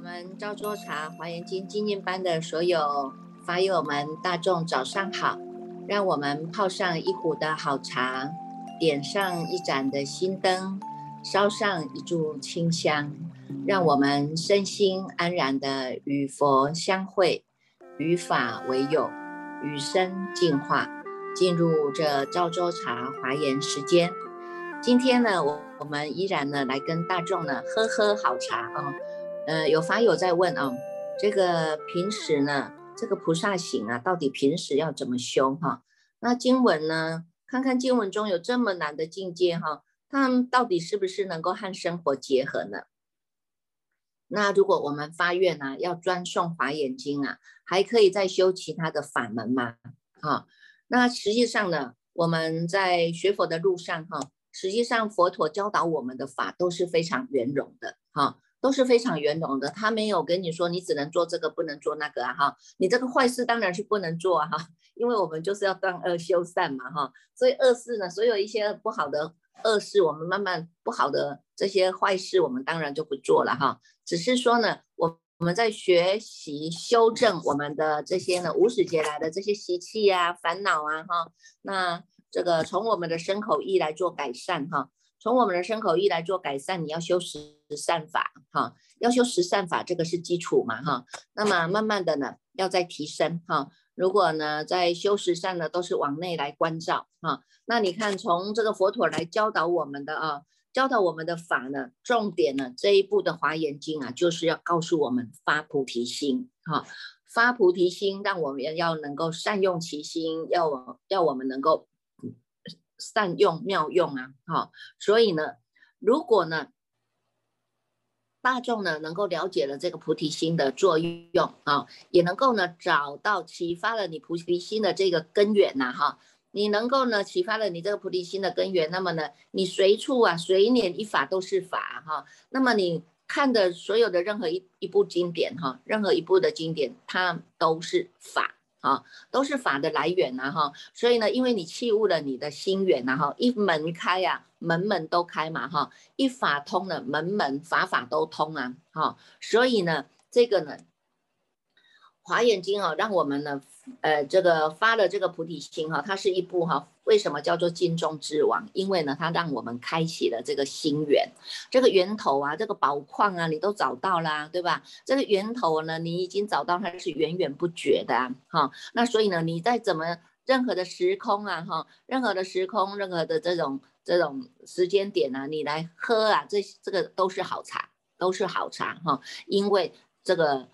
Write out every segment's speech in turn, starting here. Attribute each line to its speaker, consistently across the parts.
Speaker 1: 我们赵州茶华严经精进班的所有法友们，大众早上好！让我们泡上一壶的好茶，点上一盏的心灯，烧上一炷清香，让我们身心安然的与佛相会，与法为友，与生进化，进入这赵州茶华严时间。今天呢，我我们依然呢来跟大众呢喝喝好茶啊。呃，有法友在问啊，这个平时呢，这个菩萨行啊，到底平时要怎么修哈？那经文呢，看看经文中有这么难的境界哈，他们到底是不是能够和生活结合呢？那如果我们发愿呢，要专诵华严经啊，还可以再修其他的法门吗？哈，那实际上呢，我们在学佛的路上哈，实际上佛陀教导我们的法都是非常圆融的哈。都是非常圆融的，他没有跟你说你只能做这个，不能做那个啊哈，你这个坏事当然是不能做哈，因为我们就是要断恶修善嘛哈，所以恶事呢，所有一些不好的恶事，我们慢慢不好的这些坏事，我们当然就不做了哈，只是说呢，我我们在学习修正我们的这些呢无始劫来的这些习气啊、烦恼啊哈，那这个从我们的身口意来做改善哈。从我们的身口意来做改善，你要修十善法，哈，要修十善法，这个是基础嘛，哈。那么慢慢的呢，要再提升，哈。如果呢，在修十善呢，都是往内来关照，哈。那你看，从这个佛陀来教导我们的啊，教导我们的法呢，重点呢，这一部的华严经啊，就是要告诉我们发菩提心，哈，发菩提心，让我们要能够善用其心，要要我们能够。善用妙用啊，好，所以呢，如果呢，大众呢能够了解了这个菩提心的作用啊，也能够呢找到启发了你菩提心的这个根源呐，哈，你能够呢启发了你这个菩提心的根源，那么呢，你随处啊随念一法都是法哈，那么你看的所有的任何一一部经典哈，任何一部的经典，它都是法。啊，都是法的来源呐，哈，所以呢，因为你弃悟了你的心远呐，哈，一门开呀，门门都开嘛，哈，一法通了，门门法法都通啊，哈，所以呢，这个呢。华严经啊，让我们呢，呃，这个发了这个菩提心哈，它是一部哈，为什么叫做经中之王？因为呢，它让我们开启了这个心源，这个源头啊，这个宝矿啊，你都找到啦，对吧？这个源头呢，你已经找到，它是源源不绝的啊，哈。那所以呢，你在怎么任何的时空啊，哈，任何的时空，任何的这种这种时间点啊，你来喝啊，这这个都是好茶，都是好茶哈，因为这个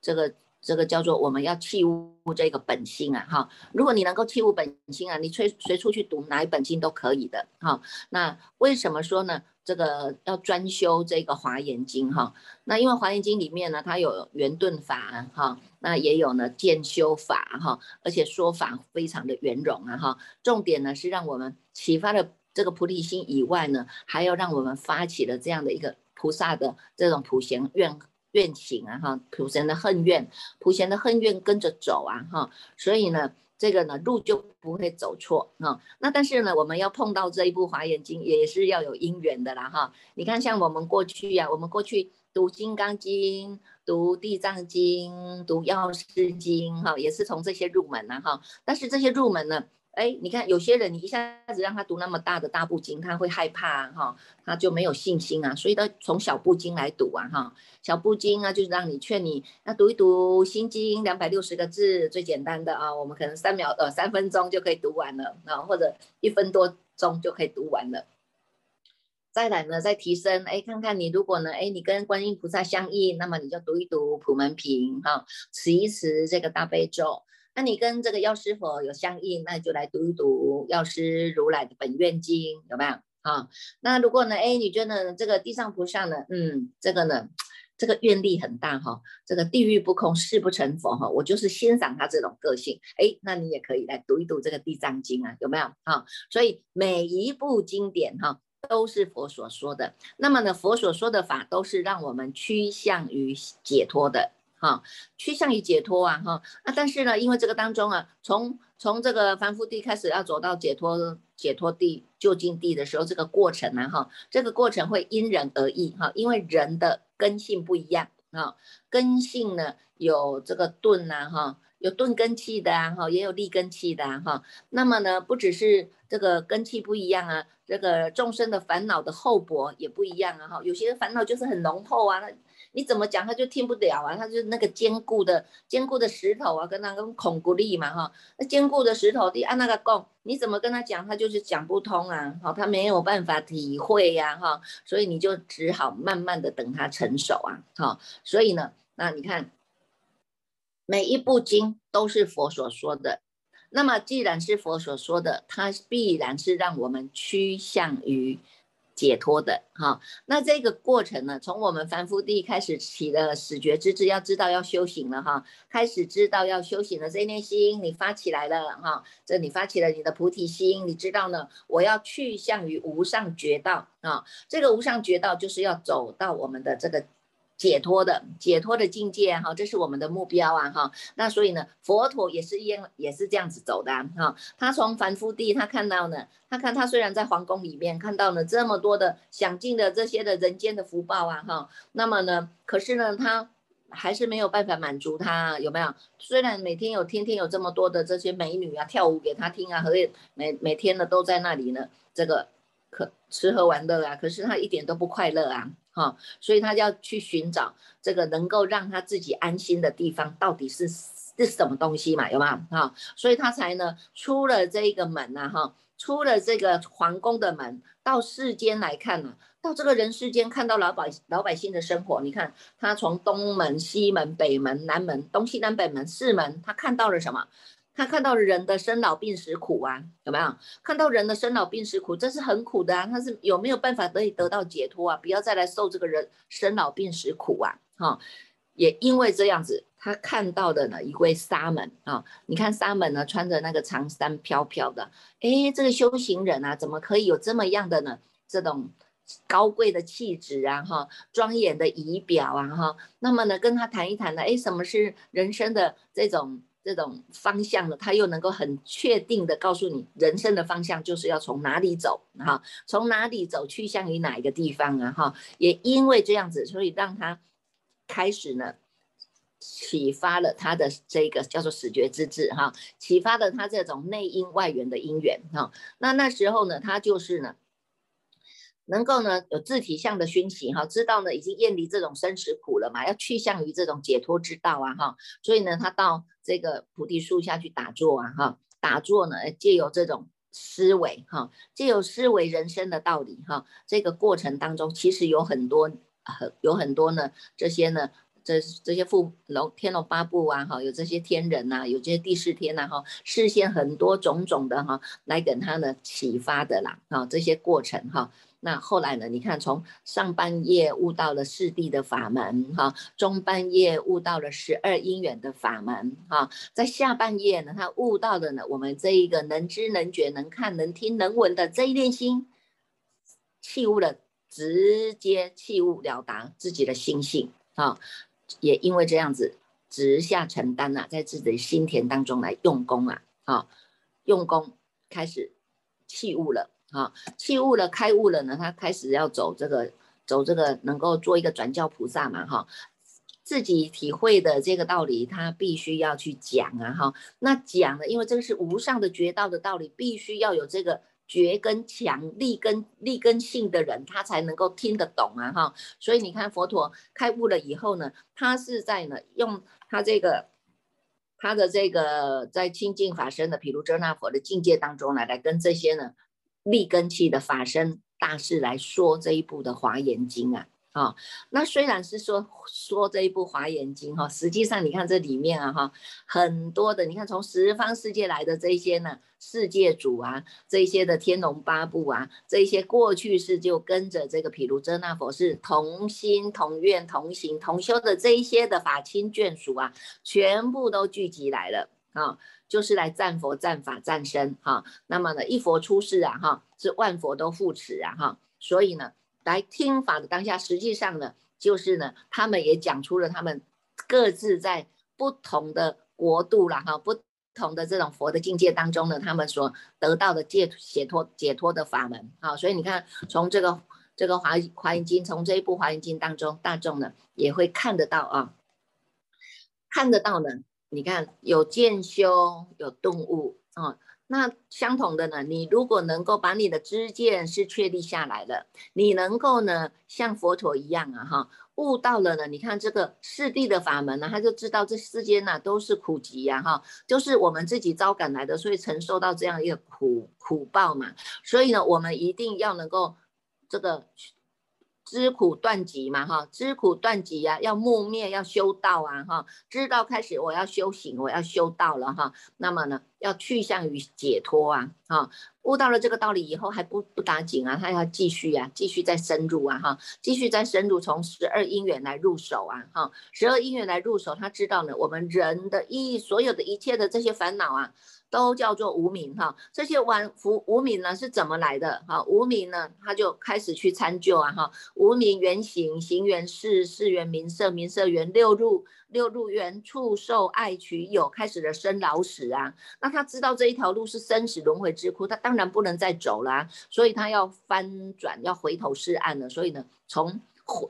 Speaker 1: 这个。这个叫做我们要弃悟这个本心啊，哈！如果你能够弃悟本心啊，你随随处去读哪一本经都可以的，哈。那为什么说呢？这个要专修这个华严经，哈。那因为华严经里面呢，它有圆顿法，哈，那也有呢渐修法，哈，而且说法非常的圆融啊，哈。重点呢是让我们启发了这个菩提心以外呢，还要让我们发起了这样的一个菩萨的这种普贤愿。愿行啊哈，普贤的恨怨，普贤的恨怨跟着走啊哈，所以呢，这个呢路就不会走错啊。那但是呢，我们要碰到这一部华严经，也是要有因缘的啦哈。你看，像我们过去呀，我们过去读金刚经、读地藏经、读药师经哈，也是从这些入门呐哈。但是这些入门呢？哎，你看有些人，你一下子让他读那么大的大部经，他会害怕哈，他就没有信心啊，所以他从小部经来读啊哈，小部经啊，就是让你劝你那读一读心经，两百六十个字最简单的啊，我们可能三秒呃三分钟就可以读完了啊，或者一分多钟就可以读完了。再来呢，再提升，哎，看看你如果呢，哎，你跟观音菩萨相应，那么你就读一读普门品哈，持一持这个大悲咒。那你跟这个药师佛有相应，那就来读一读药师如来的本愿经，有没有？啊，那如果呢，哎，你觉得这个地藏菩萨呢，嗯，这个呢，这个愿力很大哈，这个地狱不空，誓不成佛哈，我就是欣赏他这种个性，哎，那你也可以来读一读这个地藏经啊，有没有？啊，所以每一部经典哈，都是佛所说的，那么呢，佛所说的法都是让我们趋向于解脱的。哈，趋向于解脱啊，哈，那但是呢，因为这个当中啊，从从这个凡夫地开始要走到解脱解脱地究竟地的时候，这个过程呢，哈，这个过程会因人而异，哈，因为人的根性不一样，啊，根性呢有这个钝呐哈，有钝根气的啊哈，也有利根气的啊哈。那么呢，不只是这个根气不一样啊，这个众生的烦恼的厚薄也不一样啊哈。有些烦恼就是很浓厚啊，那你怎么讲他就听不了啊，他就那个坚固的坚固的石头啊，跟那个孔骨力嘛哈。那坚固的石头，你按那个供，你怎么跟他讲，他就是讲不通啊，好，他没有办法体会呀哈，所以你就只好慢慢的等他成熟啊，好，所以呢。那你看，每一部经都是佛所说的。那么既然是佛所说的，它必然是让我们趋向于解脱的。哈，那这个过程呢，从我们凡夫地开始起的始觉之智，要知道要修行了哈，开始知道要修行了。这念心你发起来了哈，这你发起了你的菩提心，你知道呢，我要去向于无上觉道啊。这个无上觉道就是要走到我们的这个。解脱的解脱的境界哈，这是我们的目标啊哈。那所以呢，佛陀也是一样，也是这样子走的哈。他从凡夫地，他看到呢，他看他虽然在皇宫里面看到了这么多的享尽的这些的人间的福报啊哈，那么呢，可是呢，他还是没有办法满足他，有没有？虽然每天有天天有这么多的这些美女啊跳舞给他听啊，和每每天呢都在那里呢，这个可吃喝玩乐啊，可是他一点都不快乐啊。哈，所以他就要去寻找这个能够让他自己安心的地方，到底是是什么东西嘛？有吗？哈，所以他才呢出了这个门呐，哈，出了这个皇宫的门，到世间来看呢，到这个人世间看到老百老百姓的生活，你看他从东门、西门、北门、南门、东西南北门四门，他看到了什么？他看到人的生老病死苦啊，有没有看到人的生老病死苦？这是很苦的啊，他是有没有办法得以得到解脱啊？不要再来受这个人生老病死苦啊！哈，也因为这样子，他看到的呢一位沙门啊，你看沙门呢穿着那个长衫飘飘的，哎，这个修行人啊，怎么可以有这么样的呢？这种高贵的气质啊，哈，庄严的仪表啊，哈，那么呢，跟他谈一谈呢，哎，什么是人生的这种？这种方向呢，他又能够很确定的告诉你，人生的方向就是要从哪里走，哈，从哪里走去向于哪一个地方啊，哈，也因为这样子，所以让他开始呢，启发了他的这个叫做始觉之智，哈，启发了他这种内因外缘的因缘，哈，那那时候呢，他就是呢。能够呢有自体相的熏习哈，知道呢已经厌离这种生死苦了嘛，要去向于这种解脱之道啊哈，所以呢他到这个菩提树下去打坐啊哈，打坐呢借由这种思维哈，借由思维人生的道理哈，这个过程当中其实有很多很有很多呢这些呢这这些富龙天龙八部啊哈，有这些天人呐，有这些第四天呐哈，视线很多种种的哈来给他呢启发的啦啊这些过程哈。那后来呢？你看，从上半夜悟到了四谛的法门，哈，中半夜悟到了十二因缘的法门，哈，在下半夜呢，他悟到的呢，我们这一个能知能觉能看能听能闻的这一念心，弃悟了，直接弃悟了达自己的心性，啊，也因为这样子，直下承担呐，在自己的心田当中来用功啊，啊，用功开始弃悟了。啊，气悟了，开悟了呢，他开始要走这个，走这个，能够做一个转教菩萨嘛，哈，自己体会的这个道理，他必须要去讲啊，哈，那讲呢，因为这个是无上的觉道的道理，必须要有这个觉跟强、力跟力根性的人，他才能够听得懂啊，哈，所以你看佛陀开悟了以后呢，他是在呢用他这个他的这个在清净法身的毗卢遮那佛的境界当中呢，来跟这些呢。立根器的法身大士来说这一部的华严经啊，啊，那虽然是说说这一部华严经哈，实际上你看这里面啊哈，很多的你看从十方世界来的这些呢世界主啊，这些的天龙八部啊，这些过去是就跟着这个毗卢遮那佛是同心同愿同行同修的这一些的法亲眷属啊，全部都聚集来了啊。就是来赞佛、赞法、赞身哈。那么呢，一佛出世啊哈，是万佛都护持啊哈。所以呢，来听法的当下，实际上呢，就是呢，他们也讲出了他们各自在不同的国度了哈，不同的这种佛的境界当中呢，他们所得到的解解脱解脱的法门啊。所以你看，从这个这个华华严经，从这一部华严经当中，大众呢也会看得到啊，看得到呢。你看有见修，有动物啊。那相同的呢，你如果能够把你的知见是确立下来了，你能够呢像佛陀一样啊哈，悟到了呢。你看这个世谛的法门呢，他就知道这世间呢都是苦集呀哈，就是我们自己招感来的，所以承受到这样一个苦苦报嘛。所以呢，我们一定要能够这个。知苦断集嘛，哈，知苦断集呀，要磨灭，要修道啊，哈，知道开始我要修行，我要修道了，哈，那么呢，要去向于解脱啊，哈，悟到了这个道理以后还不不打紧啊，他要继续啊，继续再深入啊，哈，继续再深入，从十二因缘来入手啊，哈，十二因缘来入手，他知道呢，我们人的一所有的一切的这些烦恼啊。都叫做无名哈，这些玩福无名呢是怎么来的哈？无名呢，他就开始去参究啊哈。无名原形，形原事，事原名色，名色原六入，六入缘触受爱取有，开始的生老死啊。那他知道这一条路是生死轮回之窟，他当然不能再走了，所以他要翻转，要回头是岸了。所以呢，从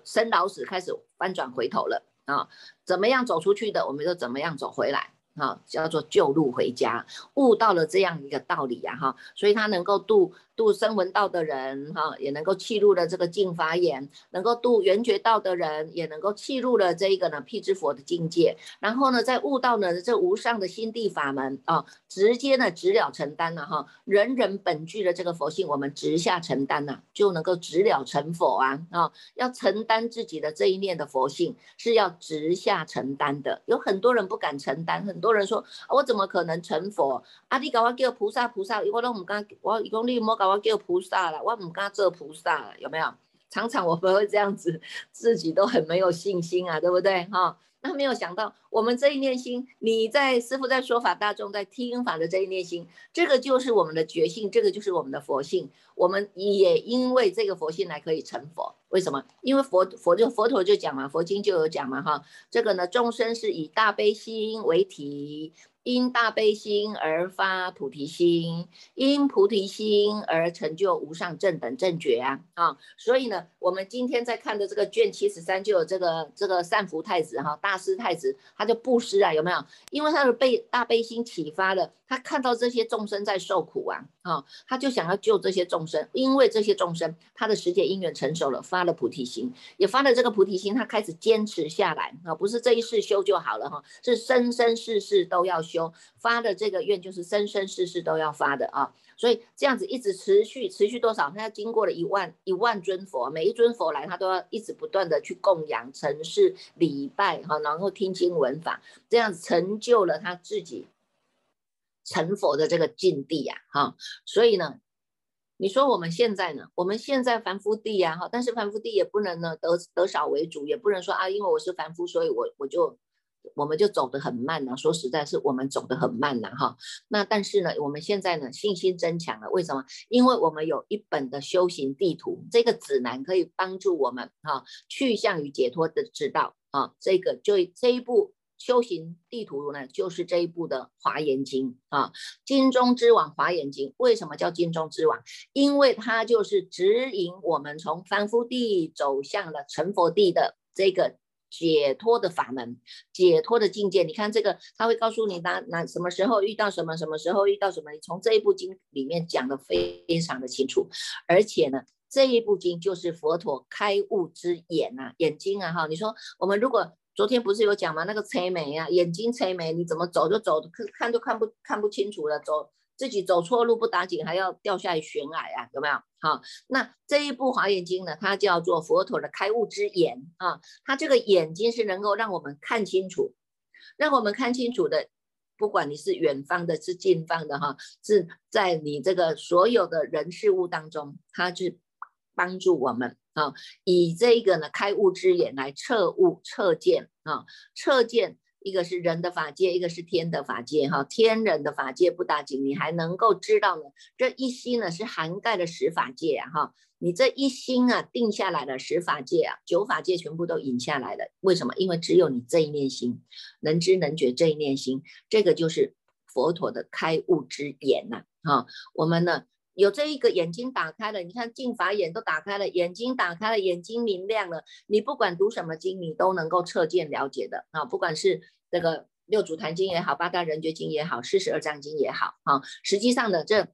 Speaker 1: 生老死开始翻转回头了啊。怎么样走出去的，我们就怎么样走回来。啊，叫做救路回家，悟到了这样一个道理呀，哈，所以他能够度。度声闻道的人，哈，也能够契入了这个净法眼；能够度缘觉道的人，也能够契入了这一个呢辟支佛的境界。然后呢，在悟到呢这无上的心地法门啊，直接呢直了承担了哈。人人本具的这个佛性，我们直下承担呐，就能够直了成佛啊啊！要承担自己的这一念的佛性，是要直下承担的。有很多人不敢承担，很多人说，我怎么可能成佛？啊，你搞我叫菩萨菩萨，我都唔敢，我一共你莫搞。我叫菩萨了，我唔敢做菩萨了，有没有？常常我们会这样子，自己都很没有信心啊，对不对？哈，那没有想到，我们这一念心，你在师傅在说法，大众在听法的这一念心，这个就是我们的觉性，这个就是我们的佛性。我们也因为这个佛性来可以成佛，为什么？因为佛佛就佛陀就讲嘛，佛经就有讲嘛，哈，这个呢，众生是以大悲心为体。因大悲心而发菩提心，因菩提心而成就无上正等正觉啊啊！所以呢，我们今天在看的这个卷七十三，就有这个这个善福太子哈，大师太子，他就布施啊，有没有？因为他的被大悲心启发了。他看到这些众生在受苦啊，啊，他就想要救这些众生，因为这些众生他的时节因缘成熟了，发了菩提心，也发了这个菩提心，他开始坚持下来啊，不是这一世修就好了哈，是生生世世都要修，修发的这个愿就是生生世世都要发的啊，所以这样子一直持续持续多少？他要经过了一万一万尊佛，每一尊佛来，他都要一直不断的去供养、城市礼拜哈，然后听经闻法，这样子成就了他自己。成佛的这个境地呀，哈，所以呢，你说我们现在呢，我们现在凡夫地呀，哈，但是凡夫地也不能呢得得少为主，也不能说啊，因为我是凡夫，所以我我就我们就走得很慢呢。说实在，是我们走得很慢呢，哈。那但是呢，我们现在呢信心增强了，为什么？因为我们有一本的修行地图，这个指南可以帮助我们哈去向于解脱的之道啊。这个就这一步。修行地图呢，就是这一部的《华严经》啊，经中之王《华严经》。为什么叫经中之王？因为它就是指引我们从凡夫地走向了成佛地的这个解脱的法门、解脱的境界。你看这个，他会告诉你哪哪什么时候遇到什么，什么时候遇到什么。你从这一部经里面讲的非常的清楚，而且呢，这一部经就是佛陀开悟之眼呐，眼睛啊哈。你说我们如果昨天不是有讲吗？那个催眉啊，眼睛催眉，你怎么走就走，看看都看不看不清楚了，走自己走错路不打紧，还要掉下悬崖啊？有没有？好，那这一部华严经呢，它叫做佛陀的开悟之眼啊，它这个眼睛是能够让我们看清楚，让我们看清楚的，不管你是远方的，是近方的哈，是在你这个所有的人事物当中，它是帮助我们。啊，以这个呢开悟之眼来测悟测见啊，测见一个是人的法界，一个是天的法界哈。天人的法界不打紧，你还能够知道呢，这一心呢是涵盖了十法界啊哈。你这一心啊定下来了十法界啊，九法界全部都引下来了。为什么？因为只有你这一念心能知能觉这一念心，这个就是佛陀的开悟之眼呐。哈，我们呢有这一个眼睛打开了，你看镜法眼都打开了，眼睛打开了，眼睛明亮了，你不管读什么经，你都能够彻见了解的啊，不管是这个六祖坛经也好，八大人觉经也好，四十二章经也好，哈，实际上的这。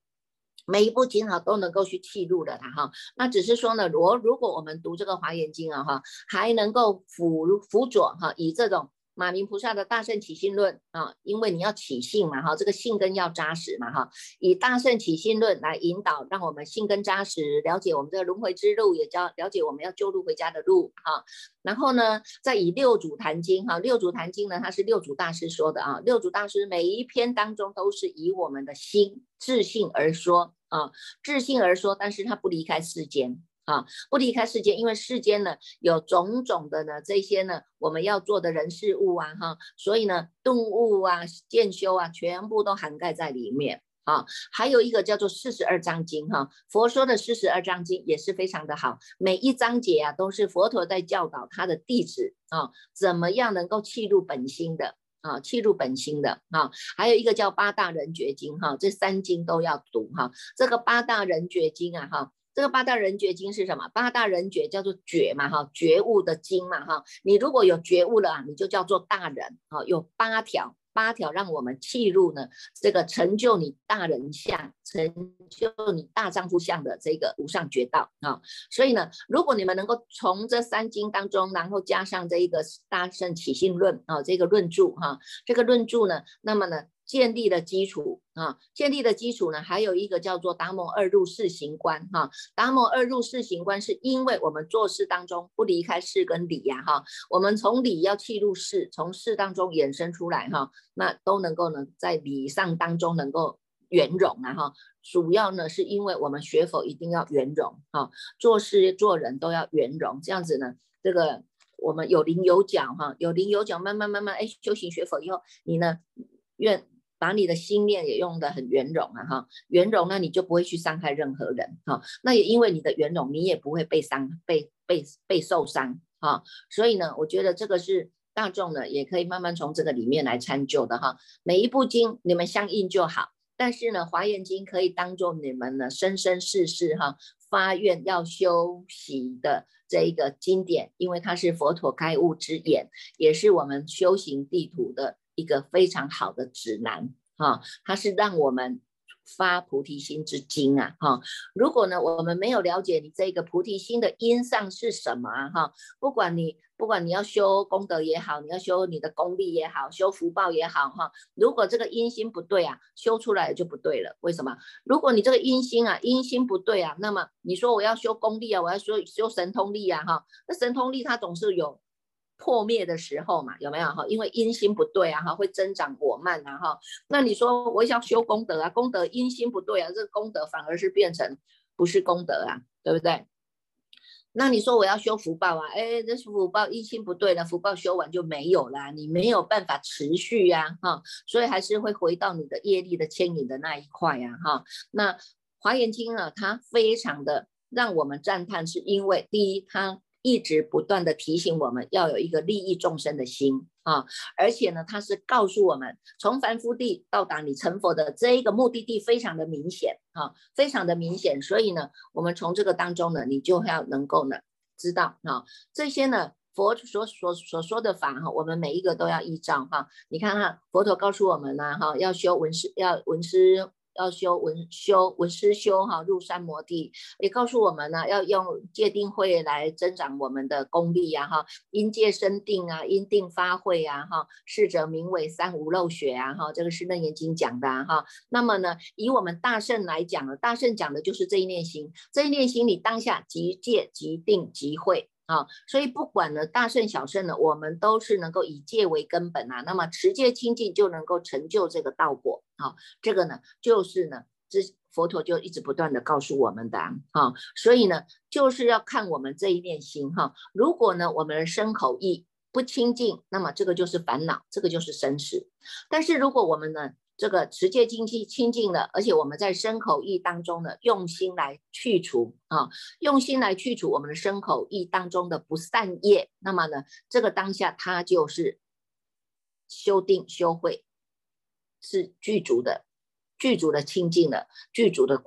Speaker 1: 每一部经哈都能够去记录的它哈，那只是说呢，如如果我们读这个华严经啊哈，还能够辅辅佐哈，以这种。马明菩萨的大圣起信论啊，因为你要起信嘛哈，这个信根要扎实嘛哈，以大圣起信论来引导，让我们信根扎实，了解我们这个轮回之路，也叫了解我们要救路回家的路哈。然后呢，再以六祖坛经哈，六祖坛经呢，它是六祖大师说的啊，六祖大师每一篇当中都是以我们的心自信而说啊，自信而说，但是他不离开世间。啊，不离开世间，因为世间呢有种种的呢这些呢我们要做的人事物啊哈，所以呢动物啊、见修啊，全部都涵盖在里面啊。还有一个叫做四十二章经哈，佛说的四十二章经也是非常的好，每一章节啊都是佛陀在教导他的弟子啊，怎么样能够契入本心的啊，契入本心的啊。还有一个叫八大人觉经哈，这三经都要读哈。这个八大人觉经啊哈。这个八大人觉经是什么？八大人觉叫做觉嘛，哈，觉悟的经嘛，哈。你如果有觉悟了啊，你就叫做大人，哈。有八条，八条让我们契入呢，这个成就你大人相，成就你大丈夫相的这个无上觉道啊。所以呢，如果你们能够从这三经当中，然后加上这一个大圣起信论啊，这个论著哈，这个论著呢，那么呢？建立的基础啊，建立的基础呢，还有一个叫做达摩二入四行观哈。达摩二入四行观是因为我们做事当中不离开事跟理呀哈，我们从理要去入事，从事当中衍生出来哈，那都能够呢在理上当中能够圆融啊哈。主要呢是因为我们学佛一定要圆融哈，做事做人都要圆融，这样子呢，这个我们有棱有角哈，有棱有角，慢慢慢慢哎，修行学佛以后，你呢愿。把你的心念也用得很圆融啊，哈，圆融，那你就不会去伤害任何人，哈，那也因为你的圆融，你也不会被伤，被被被受伤，哈，所以呢，我觉得这个是大众呢，也可以慢慢从这个里面来参究的，哈，每一部经你们相应就好，但是呢，华严经可以当做你们呢生生世世哈发愿要修习的这一个经典，因为它是佛陀开悟之眼，也是我们修行地图的。一个非常好的指南哈，它是让我们发菩提心之经啊哈。如果呢，我们没有了解你这个菩提心的因上是什么啊哈，不管你不管你要修功德也好，你要修你的功力也好，修福报也好哈，如果这个因心不对啊，修出来就不对了。为什么？如果你这个因心啊，因心不对啊，那么你说我要修功力啊，我要修修神通力啊哈，那神通力它总是有。破灭的时候嘛，有没有哈？因为因心不对啊，哈，会增长果慢啊，哈。那你说我想修功德啊，功德因心不对啊，这个功德反而是变成不是功德啊，对不对？那你说我要修福报啊，哎，这福报因心不对了，福报修完就没有了，你没有办法持续呀，哈。所以还是会回到你的业力的牵引的那一块呀，哈。那华严经啊，它非常的让我们赞叹，是因为第一它。一直不断的提醒我们要有一个利益众生的心啊，而且呢，他是告诉我们，从凡夫地到达你成佛的这一个目的地非常的明显啊，非常的明显。所以呢，我们从这个当中呢，你就要能够呢知道啊，这些呢佛所所所说的法哈，我们每一个都要依照哈。你看哈，佛陀告诉我们呢哈，要修文思，要文思。要修文修文思修哈，入山摩地，也告诉我们呢，要用戒定慧来增长我们的功力呀哈，因戒生定啊，因定发慧啊哈，是者名为三无漏学啊哈，这个是楞严经讲的哈。那么呢，以我们大圣来讲呢，大圣讲的就是这一念心，这一念心你当下即戒即定即慧。啊，所以不管呢大圣小圣呢，我们都是能够以戒为根本啊。那么持戒清净就能够成就这个道果啊。这个呢，就是呢，这佛陀就一直不断的告诉我们的啊。所以呢，就是要看我们这一念心哈。如果呢，我们的身口意不清净，那么这个就是烦恼，这个就是生死。但是如果我们呢，这个持戒清净清净了，而且我们在身口意当中呢，用心来去除啊，用心来去除我们的身口意当中的不善业，那么呢，这个当下它就是修定修慧，是具足的，具足的清净的，具足的。